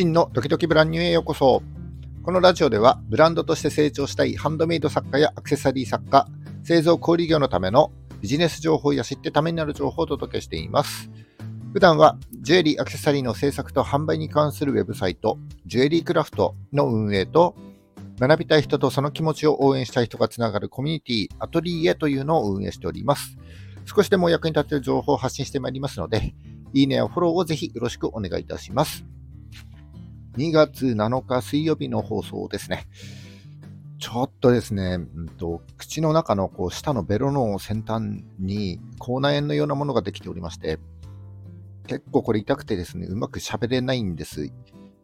真のドキドキブランニューへようこそ。このラジオでは、ブランドとして成長したいハンドメイド作家やアクセサリー作家、製造小売業のためのビジネス情報や知ってためになる情報をお届けしています。普段は、ジュエリーアクセサリーの制作と販売に関するウェブサイト、ジュエリークラフトの運営と、学びたい人とその気持ちを応援したい人がつながるコミュニティ、アトリエというのを運営しております。少しでも役に立てる情報を発信してまいりますので、いいねやフォローをぜひよろしくお願いいたします。2月7日水曜日の放送ですね。ちょっとですね、うんと、口の中のこう下のベロの先端に口内炎のようなものができておりまして、結構これ痛くてですね、うまく喋れないんです。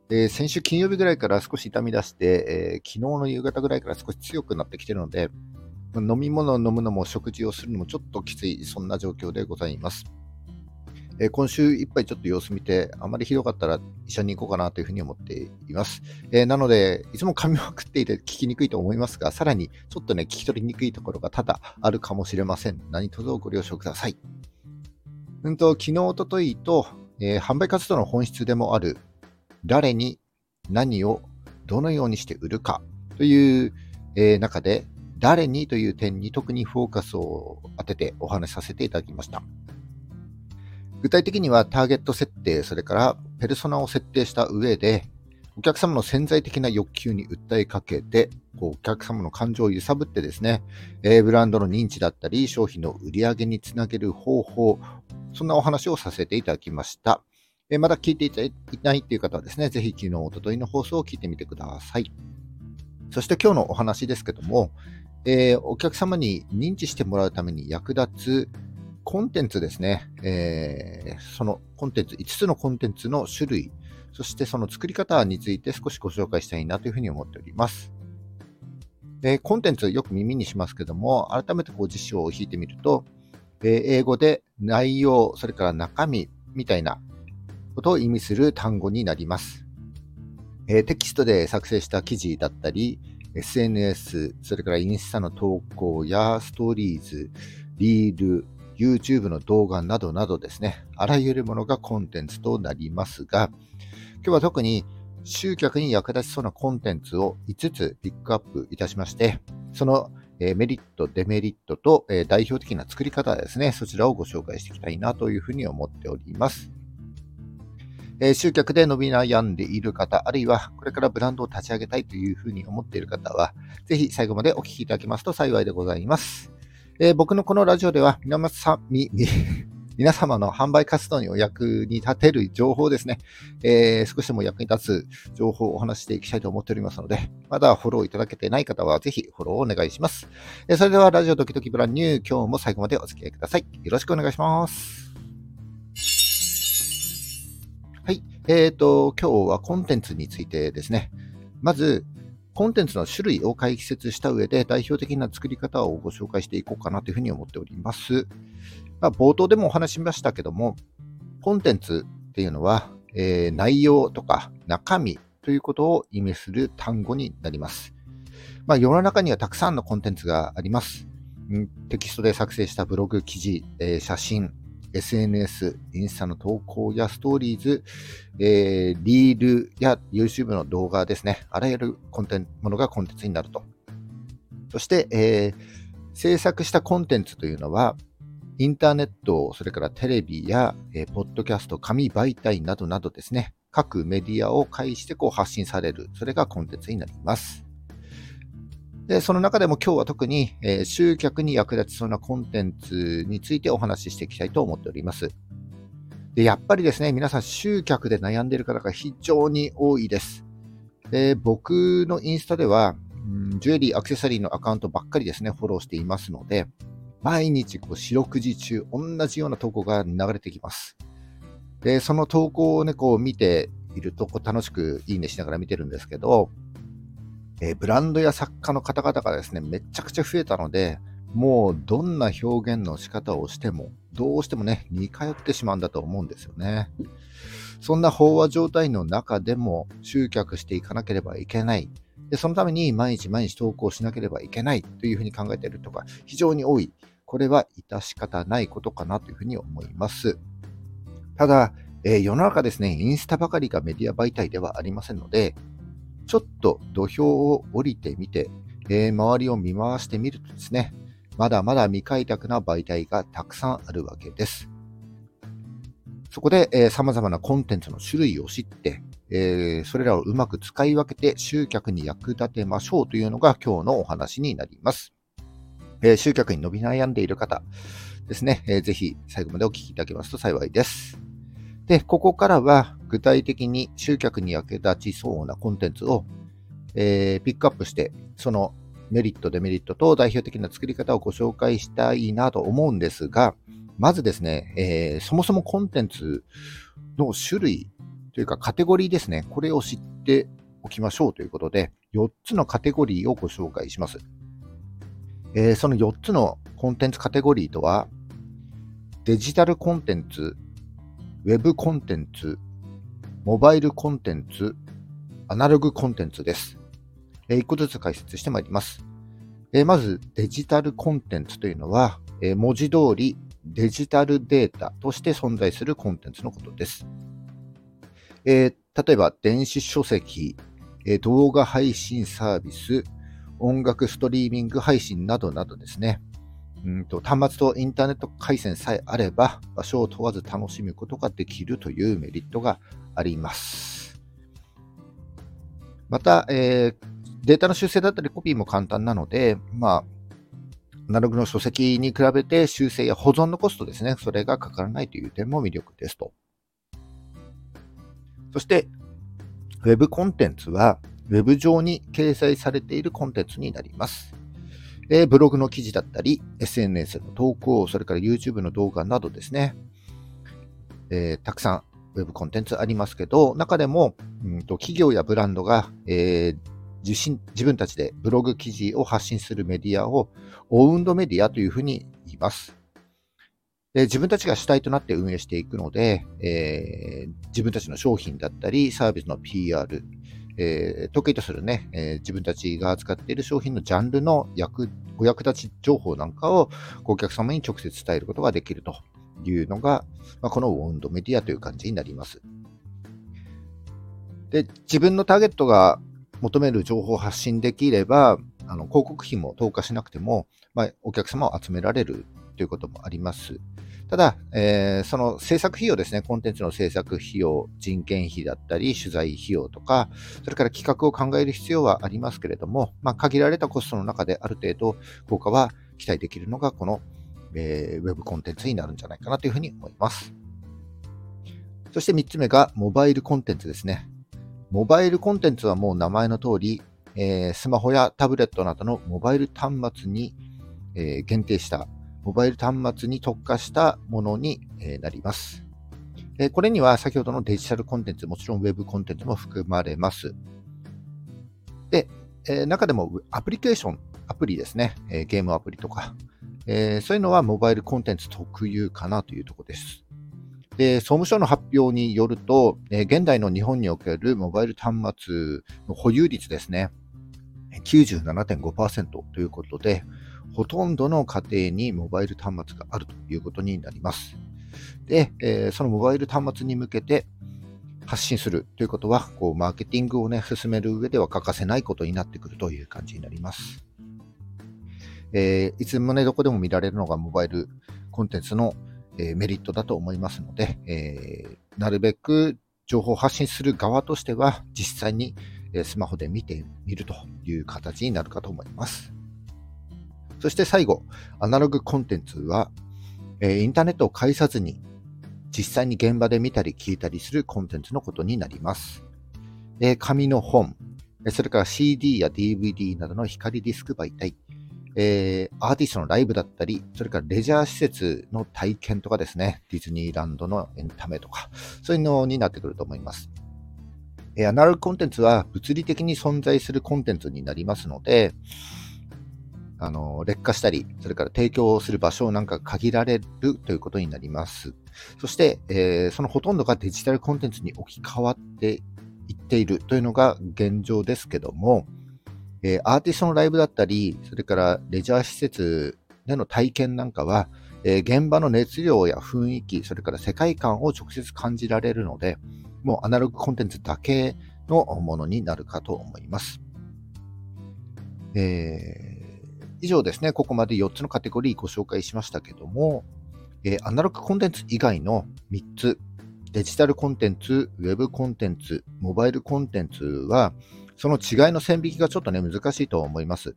で先週金曜日ぐらいから少し痛み出して、えー、昨日の夕方ぐらいから少し強くなってきてるので、飲み物を飲むのも食事をするのもちょっときつい、そんな状況でございます。えー、今週いっぱいちょっと様子見て、あまりひどかったら医者に行こうかなというふうに思っています。えー、なので、いつも噛みまくっていて聞きにくいと思いますが、さらにちょっとね、聞き取りにくいところが多々あるかもしれません。何卒ご了承ください。うんと、昨日、おとといと、えー、販売活動の本質でもある、誰に何をどのようにして売るかという、え、中で、誰にという点に特にフォーカスを当ててお話しさせていただきました。具体的にはターゲット設定、それからペルソナを設定した上で、お客様の潜在的な欲求に訴えかけて、こうお客様の感情を揺さぶってですね、え、ブランドの認知だったり、商品の売り上げにつなげる方法、そんなお話をさせていただきました。え、まだ聞いていないという方はですね、ぜひ昨日、おとといの放送を聞いてみてください。そして今日のお話ですけども、えー、お客様に認知してもらうために役立つコンテンツですね、えー、そのコンテンツ、5つのコンテンツの種類、そしてその作り方について少しご紹介したいなというふうに思っております。えコンテンツよく耳にしますけども、改めてこう辞書を引いてみると、え英語で内容、それから中身みたいなことを意味する単語になります。えテキストで作成した記事だったり、SNS、それからインスタの投稿やストーリーズ、リール、YouTube の動画などなどですね、あらゆるものがコンテンツとなりますが、今日は特に集客に役立ちそうなコンテンツを5つピックアップいたしまして、そのメリット、デメリットと代表的な作り方ですね、そちらをご紹介していきたいなというふうに思っております。え集客で伸び悩んでいる方、あるいはこれからブランドを立ち上げたいというふうに思っている方は、ぜひ最後までお聞きいただけますと幸いでございます。えー、僕のこのラジオでは皆さみ、皆様の販売活動にお役に立てる情報ですね、えー、少しでも役に立つ情報をお話していきたいと思っておりますので、まだフォローいただけてない方はぜひフォローお願いします。えー、それではラジオドキドキブランニュー、今日も最後までお付き合いください。よろしくお願いします。はい。えっ、ー、と、今日はコンテンツについてですね。まず、コンテンツの種類を解説した上で代表的な作り方をご紹介していこうかなというふうに思っております。まあ、冒頭でもお話しましたけども、コンテンツっていうのは、えー、内容とか中身ということを意味する単語になります。まあ、世の中にはたくさんのコンテンツがあります。テキストで作成したブログ記事、えー、写真、SNS、インスタの投稿やストーリーズ、えー、リールや YouTube の動画ですね。あらゆるコンテン、ものがコンテンツになると。そして、えー、制作したコンテンツというのは、インターネット、それからテレビや、えー、ポッドキャスト、紙媒体などなどですね、各メディアを介してこう発信される。それがコンテンツになります。で、その中でも今日は特に、えー、集客に役立ちそうなコンテンツについてお話ししていきたいと思っております。で、やっぱりですね、皆さん集客で悩んでいる方が非常に多いです。で、僕のインスタでは、うん、ジュエリー、アクセサリーのアカウントばっかりですね、フォローしていますので、毎日こう四六時中、同じような投稿が流れてきます。で、その投稿をね、こう見ていると、こう楽しくいいねしながら見てるんですけど、え、ブランドや作家の方々がですね、めちゃくちゃ増えたので、もうどんな表現の仕方をしても、どうしてもね、似通ってしまうんだと思うんですよね。そんな飽和状態の中でも集客していかなければいけない。で、そのために毎日毎日投稿しなければいけないというふうに考えている人が非常に多い。これは致し方ないことかなというふうに思います。ただ、えー、世の中ですね、インスタばかりがメディア媒体ではありませんので、ちょっと土俵を降りてみて、えー、周りを見回してみるとですね、まだまだ未開拓な媒体がたくさんあるわけです。そこで、えー、様々なコンテンツの種類を知って、えー、それらをうまく使い分けて集客に役立てましょうというのが今日のお話になります。えー、集客に伸び悩んでいる方ですね、えー、ぜひ最後までお聞きいただけますと幸いです。で、ここからは具体的に集客に役立ちそうなコンテンツを、えー、ピックアップして、そのメリット、デメリットと代表的な作り方をご紹介したいなと思うんですが、まずですね、えー、そもそもコンテンツの種類というかカテゴリーですね、これを知っておきましょうということで、4つのカテゴリーをご紹介します。えー、その4つのコンテンツカテゴリーとは、デジタルコンテンツ、ウェブコンテンツ、モバイルコンテンツ、アナログコンテンツです。えー、1個ずつ解説してまいります。えー、まず、デジタルコンテンツというのは、えー、文字通りデジタルデータとして存在するコンテンツのことです。え例えば、電子書籍、え動画配信サービス、音楽ストリーミング配信などなどですね。うんと端末とインターネット回線さえあれば場所を問わず楽しむことができるというメリットがあります。また、えー、データの修正だったりコピーも簡単なので、まあ、アナログの書籍に比べて修正や保存のコストですね、それがかからないという点も魅力ですと。そして、Web コンテンツは Web 上に掲載されているコンテンツになります。えブログの記事だったり、SNS の投稿、それから YouTube の動画などですね、えー、たくさん Web コンテンツありますけど、中でも、うんと企業やブランドが、えー、自身自分たちでブログ記事を発信するメディアをオウンドメディアというふうに言います。で自分たちが主体となって運営していくので、えー、自分たちの商品だったり、サービスの PR、えー、得意とするね、えー、自分たちが扱っている商品のジャンルの役お役立ち情報なんかをお客様に直接伝えることができるというのが、まあ、このウォンドメディアという感じになります。で、自分のターゲットが求める情報を発信できれば、あの広告費も投下しなくても、まあ、お客様を集められるということもあります。ただ、えー、その制作費用ですね、コンテンツの制作費用、人件費だったり、取材費用とか、それから企画を考える必要はありますけれども、まあ、限られたコストの中である程度効果は期待できるのが、この、えー、ウェブコンテンツになるんじゃないかなというふうに思います。そして3つ目が、モバイルコンテンツですね。モバイルコンテンツはもう名前の通り、えー、スマホやタブレットなどのモバイル端末に、えー、限定したモバイル端末に特化したものになります。これには先ほどのデジタルコンテンツ、もちろん Web コンテンツも含まれます。で、中でもアプリケーション、アプリですね、ゲームアプリとか、そういうのはモバイルコンテンツ特有かなというところです。で、総務省の発表によると、現代の日本におけるモバイル端末の保有率ですね、97.5%ということで、ほとんどの家庭にモバイル端末があるということになります。で、えー、そのモバイル端末に向けて発信するということは、こうマーケティングをね、進める上では欠かせないことになってくるという感じになります。えー、いつもね、どこでも見られるのがモバイルコンテンツの、えー、メリットだと思いますので、え、なるべく情報を発信する側としては、実際にスマホで見てみるという形になるかと思います。そして最後、アナログコンテンツは、えインターネットを介さずに実際に現場で見たり聞いたりするコンテンツのことになります。え紙の本、それから CD や DVD などの光ディスク媒体、えー、アーティストのライブだったり、それからレジャー施設の体験とかですね、ディズニーランドのエンタメとか、そういうのになってくると思います。えー、アナログコンテンツは物理的に存在するコンテンツになりますので、あの、劣化したり、それから提供する場所なんか限られるということになります。そして、えー、そのほとんどがデジタルコンテンツに置き換わっていっているというのが現状ですけども、えー、アーティストのライブだったり、それからレジャー施設での体験なんかは、えー、現場の熱量や雰囲気、それから世界観を直接感じられるので、もうアナログコンテンツだけのものになるかと思います。えー、以上ですね、ここまで4つのカテゴリーご紹介しましたけども、え、アナログコンテンツ以外の3つ、デジタルコンテンツ、ウェブコンテンツ、モバイルコンテンツは、その違いの線引きがちょっとね、難しいと思います。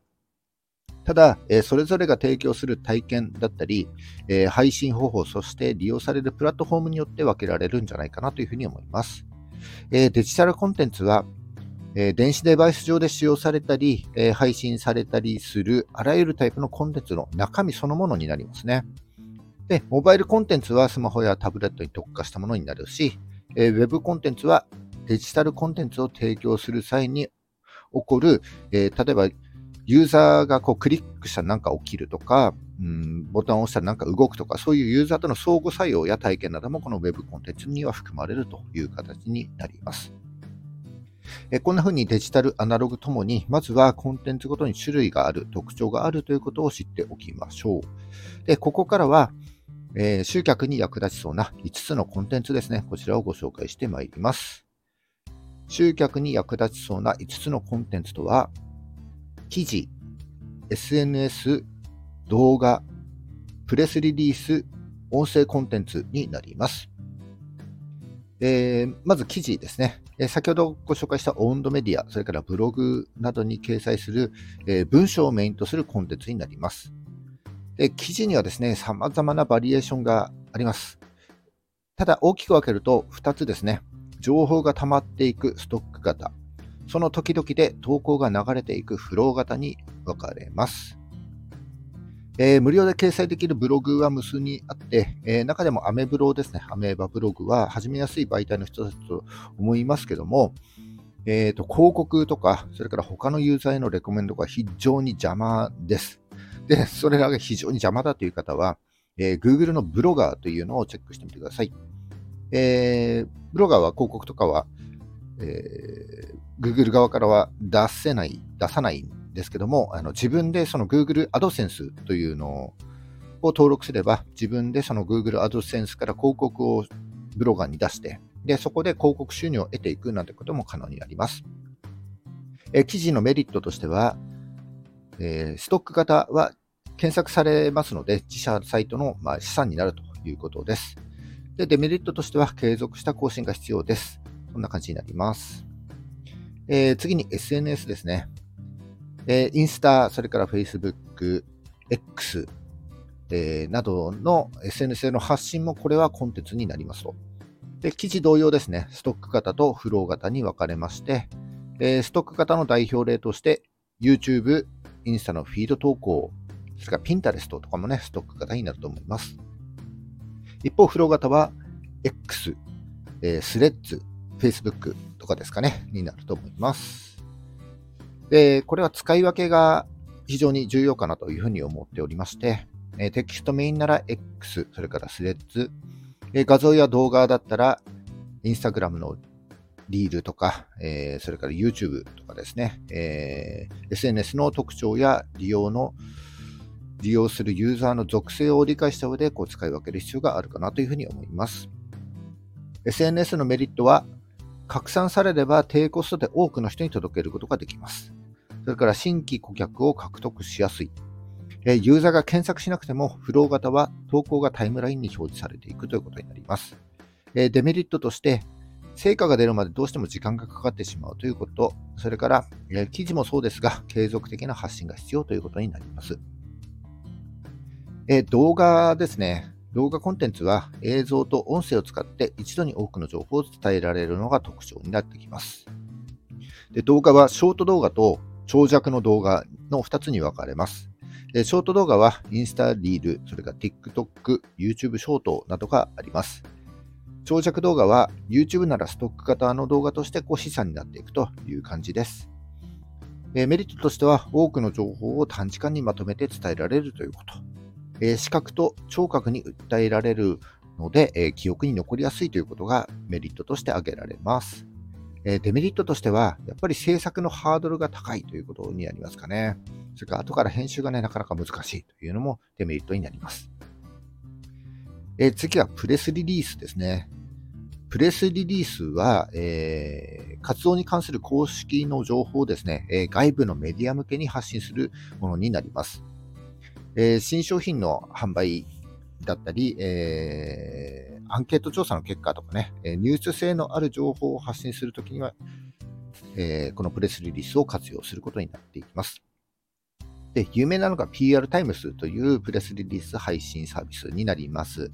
ただ、えそれぞれが提供する体験だったり、え配信方法、そして利用されるプラットフォームによって分けられるんじゃないかなというふうに思います。えデジタルコンテンツは、え電子デバイス上で使用されたり、え配信されたりするあらゆるタイプのコンテンツの中身そのものになりますね。で、モバイルコンテンツはスマホやタブレットに特化したものになるし、え Web コンテンツはデジタルコンテンツを提供する際に起こる、え例えばユーザーがこうクリックしたら何か起きるとか、うん、ボタンを押したら何か動くとか、そういうユーザーとの相互作用や体験などもこの Web コンテンツには含まれるという形になります。えこんな風にデジタル、アナログともに、まずはコンテンツごとに種類がある、特徴があるということを知っておきましょう。で、ここからは、えー、集客に役立ちそうな5つのコンテンツですね。こちらをご紹介してまいります。集客に役立ちそうな5つのコンテンツとは、記事、SNS、動画、プレスリリース、音声コンテンツになります。えー、まず記事ですね、えー、先ほどご紹介したオウンドメディア、それからブログなどに掲載する、えー、文章をメインとするコンテンツになります。で記事にはですね、様々なバリエーションがあります。ただ大きく分けると2つですね。情報が溜まっていくストック型。その時々で投稿が流れていくフロー型に分かれます。えー、無料で掲載できるブログは無数にあって、えー、中でもアメブロですね、アメーバブログは始めやすい媒体の人たちと思いますけども、えーと、広告とか、それから他のユーザーへのレコメンドが非常に邪魔です。で、それらが非常に邪魔だという方は、えー、Google のブロガーというのをチェックしてみてください。えー、ブロガーは広告とかは、えー、Google 側からは出せない、出さないんですけども、あの自分でその Google AdSense というのを登録すれば、自分でその Google AdSense から広告をブロガーに出して、で、そこで広告収入を得ていくなんてことも可能になります。え記事のメリットとしては、えー、ストック型は検索されますので、自社サイトの、まあ、資産になるということです。で、デメリットとしては継続した更新が必要です。こんな感じになります。えー、次に SNS ですね。えー、インスタ、それから Facebook、X、えー、などの SNS への発信もこれはコンテンツになりますと。で、記事同様ですね、ストック型とフロー型に分かれまして、えー、ストック型の代表例として YouTube、インスタのフィード投稿、それから Pinterest とかもね、ストック型になると思います。一方、フロー型は X、えー、スレッズ、Facebook とかですかね、になると思います。で、これは使い分けが非常に重要かなというふうに思っておりまして、えテキストメインなら X、それからスレッズ、え画像や動画だったら Instagram のリールとか、え、それから YouTube とかですね、え、SNS の特徴や利用の利用するユーザーの属性を理解した上でこう使い分ける必要があるかなというふうに思います。SNS のメリットは拡散されれば低コストで多くの人に届けることができます。それから新規顧客を獲得しやすい。えユーザーが検索しなくても、フロー型は投稿がタイムラインに表示されていくということになります。えデメリットとして、成果が出るまでどうしても時間がかかってしまうということ、それから、え記事もそうですが、継続的な発信が必要ということになります。え動画ですね。動画コンテンツは映像と音声を使って一度に多くの情報を伝えられるのが特徴になってきます。で動画はショート動画と長尺の動画の2つに分かれます。ショート動画はインスタリール、それから TikTok、YouTube ショートなどがあります。長尺動画は YouTube ならストック型の動画としてこう資産になっていくという感じです。メリットとしては多くの情報を短時間にまとめて伝えられるということ。え視覚と聴覚に訴えられるので、え記憶に残りやすいということがメリットとして挙げられます。えデメリットとしては、やっぱり制作のハードルが高いということになりますかね。それから後から編集がね、なかなか難しいというのもデメリットになります。え、次はプレスリリースですね。プレスリリースは、えー、活動に関する公式の情報をですね、えー、外部のメディア向けに発信するものになります。えー、新商品の販売だったり、え、アンケート調査の結果とかね、ニュース性のある情報を発信するときには、えー、このプレスリリースを活用することになっていきます。で、有名なのが PR タイムスというプレスリリース配信サービスになります。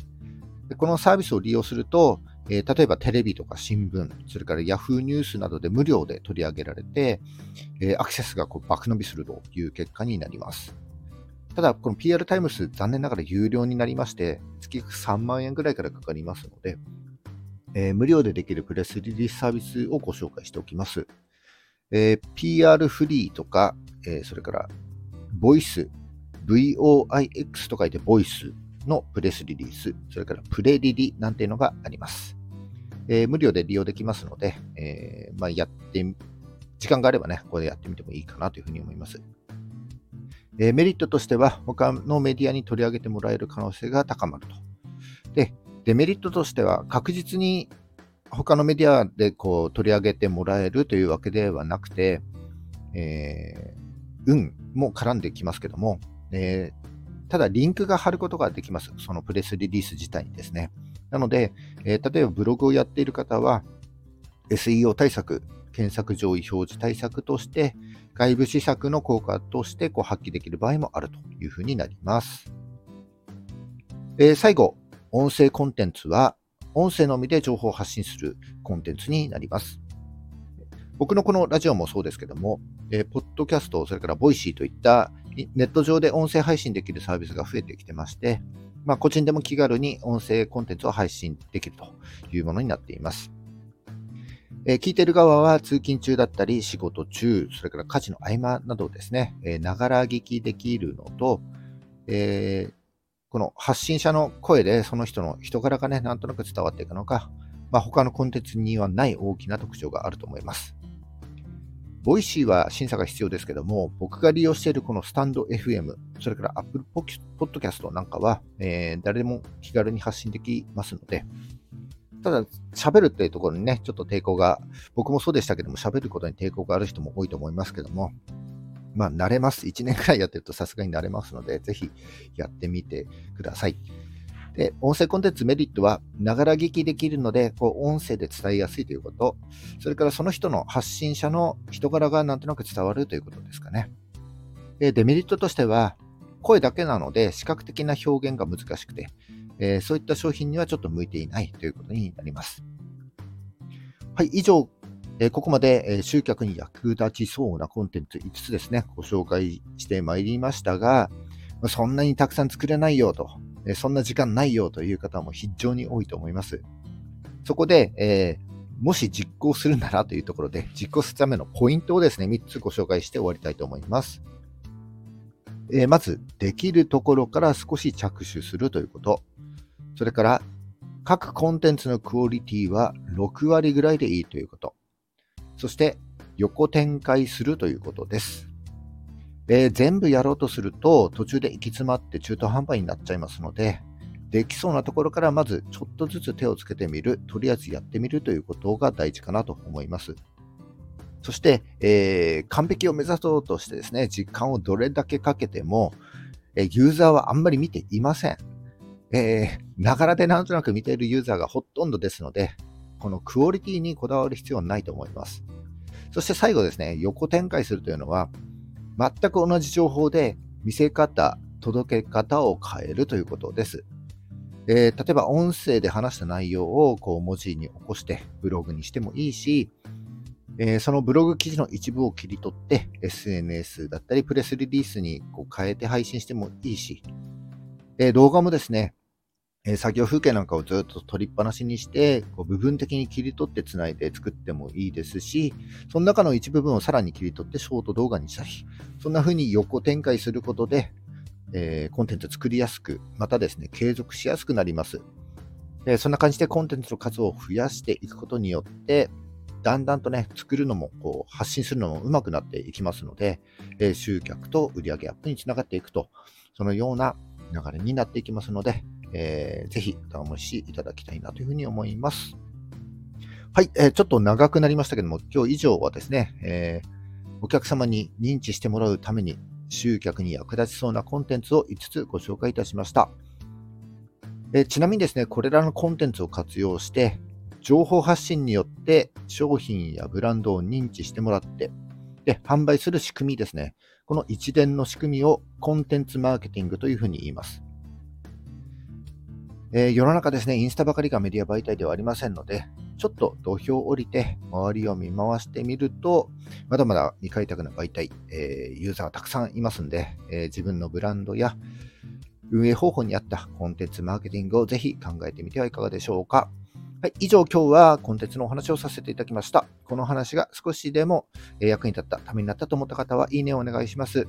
でこのサービスを利用すると、えー、例えばテレビとか新聞、それから Yahoo ニュースなどで無料で取り上げられて、えー、アクセスがこう爆伸びするという結果になります。ただ、この PR タイムス、残念ながら有料になりまして、月3万円ぐらいからかかりますので、えー、無料でできるプレスリリースサービスをご紹介しておきます。えー、PR フリーとか、えー、それからボイス、VOIX と書いてボイスのプレスリリース、それからプレリリなんていうのがあります。えー、無料で利用できますので、えー、まあ、やって、時間があればね、これやってみてもいいかなというふうに思います。え、メリットとしては、他のメディアに取り上げてもらえる可能性が高まると。で、デメリットとしては、確実に他のメディアでこう取り上げてもらえるというわけではなくて、えー、運も絡んできますけども、えー、ただリンクが貼ることができます。そのプレスリリース自体にですね。なので、えー、例えばブログをやっている方は、SEO 対策、検索上位表示対策として、外部施策の効果としてこう発揮できる場合もあるというふうになります。えー、最後、音声コンテンツは、音声のみで情報を発信するコンテンツになります。僕のこのラジオもそうですけども、えー、ポッドキャスト、それから Voicy といったネット上で音声配信できるサービスが増えてきてまして、まあ、個人でも気軽に音声コンテンツを配信できるというものになっています。えー、聞いている側は通勤中だったり、仕事中、それから家事の合間などですね、ながら聞きできるのと、えー、この発信者の声でその人の人柄がね、なんとなく伝わっていくのが、まあ、他のコンテンツにはない大きな特徴があると思います。 Voicy は審査が必要ですけども、僕が利用しているこのスタンド FM、それから Apple Podcast なんかは、えー、誰でも気軽に発信できますので、ただ、喋るっていうところにね、ちょっと抵抗が、僕もそうでしたけども、喋ることに抵抗がある人も多いと思いますけども、まあ、慣れます。1年くらいやってるとさすがに慣れますので、ぜひやってみてください。で、音声コンテンツメリットは、ながら聞きできるので、こう、音声で伝えやすいということ、それからその人の発信者の人柄がなんとなく伝わるということですかね。で、デメリットとしては、声だけなので、視覚的な表現が難しくて、えー、そういった商品にはちょっと向いていないということになります。はい、以上、えー、ここまで、えー、集客に役立ちそうなコンテンツ5つですね、ご紹介してまいりましたが、そんなにたくさん作れないよと、えそんな時間ないよという方も非常に多いと思います。そこで、え、もし実行するならというところで、実行するためのポイントをですね、3つご紹介して終わりたいと思います。え、まず、できるところから少し着手するということ。それから、各コンテンツのクオリティは6割ぐらいでいいということ。そして、横展開するということです。で、全部やろうとすると、途中で行き詰まって中途半端になっちゃいますので、できそうなところからまずちょっとずつ手をつけてみる、とりあえずやってみるということが大事かなと思います。そして、えー、完璧を目指そうとしてですね、時間をどれだけかけても、え、ユーザーはあんまり見ていません。えながらでなんとなく見ているユーザーがほとんどですので、このクオリティにこだわる必要はないと思います。そして最後ですね、横展開するというのは、全く同じ情報で見せ方、届け方を変えるということです。えー、例えば音声で話した内容をこう文字に起こしてブログにしてもいいし、えー、そのブログ記事の一部を切り取って SNS だったりプレスリリースにこう変えて配信してもいいし、えー、動画もですね、え作業風景なんかをずっと取りっぱなしにして、こう部分的に切り取ってつないで作ってもいいですし、その中の一部分をさらに切り取ってショート動画にしたり、そんな風に横展開することで、えー、コンテンツ作りやすく、またですね、継続しやすくなります。でそんな感じでコンテンツの数を増やしていくことによって、だんだんとね、作るのも、こう、発信するのも上手くなっていきますので、えー、集客と売上アップにつながっていくと、そのような流れになっていきますので、えー、ぜひお試しいただきたいなというふうに思います。はい、えー、ちょっと長くなりましたけども、今日以上はですね、えー、お客様に認知してもらうために集客に役立ちそうなコンテンツを5つご紹介いたしました。えちなみにですね、これらのコンテンツを活用して、情報発信によって商品やブランドを認知してもらって、で、販売する仕組みですね。この一連の仕組みをコンテンツマーケティングというふうに言います。えー、世の中ですね、インスタばかりがメディア媒体ではありませんので、ちょっと土俵を降りて周りを見回してみると、まだまだ未開拓な媒体、えー、ユーザーがたくさんいますんで、えー、自分のブランドや運営方法に合ったコンテンツマーケティングをぜひ考えてみてはいかがでしょうか。はい、以上今日はコンテンツのお話をさせていただきました。この話が少しでも役に立った、ためになったと思った方はいいねをお願いします。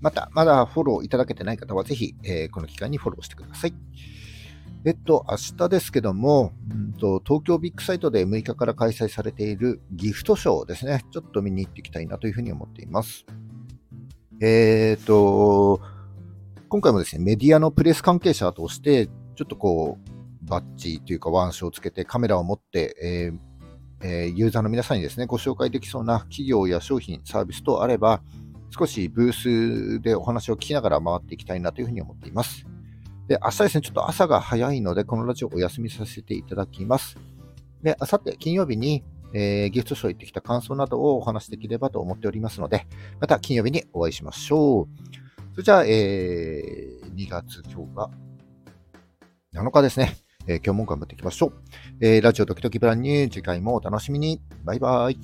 また、まだフォローいただけてない方はぜひ、えー、この機会にフォローしてください。えっと、明日ですけども、うんと、東京ビッグサイトで6日から開催されているギフトショーですね。ちょっと見に行っていきたいなというふうに思っています。えっ、と、今回もですね、メディアのプレス関係者として、ちょっとこう、バッジというか腕章をつけてカメラを持って、えーえー、ユーザーの皆さんにですね、ご紹介できそうな企業や商品、サービスとあれば、少しブースでお話を聞きながら回っていきたいなというふうに思っています。で、明日ですね、ちょっと朝が早いので、このラジオお休みさせていただきます。で、あさって金曜日に、えー、ギフトショー行ってきた感想などをお話しできればと思っておりますので、また金曜日にお会いしましょう。それじゃあ、えー、2月今日が7日ですね。えー、今日も頑張っていきましょう。えー、ラジオドキドキブランニュー、次回もお楽しみに。バイバイ。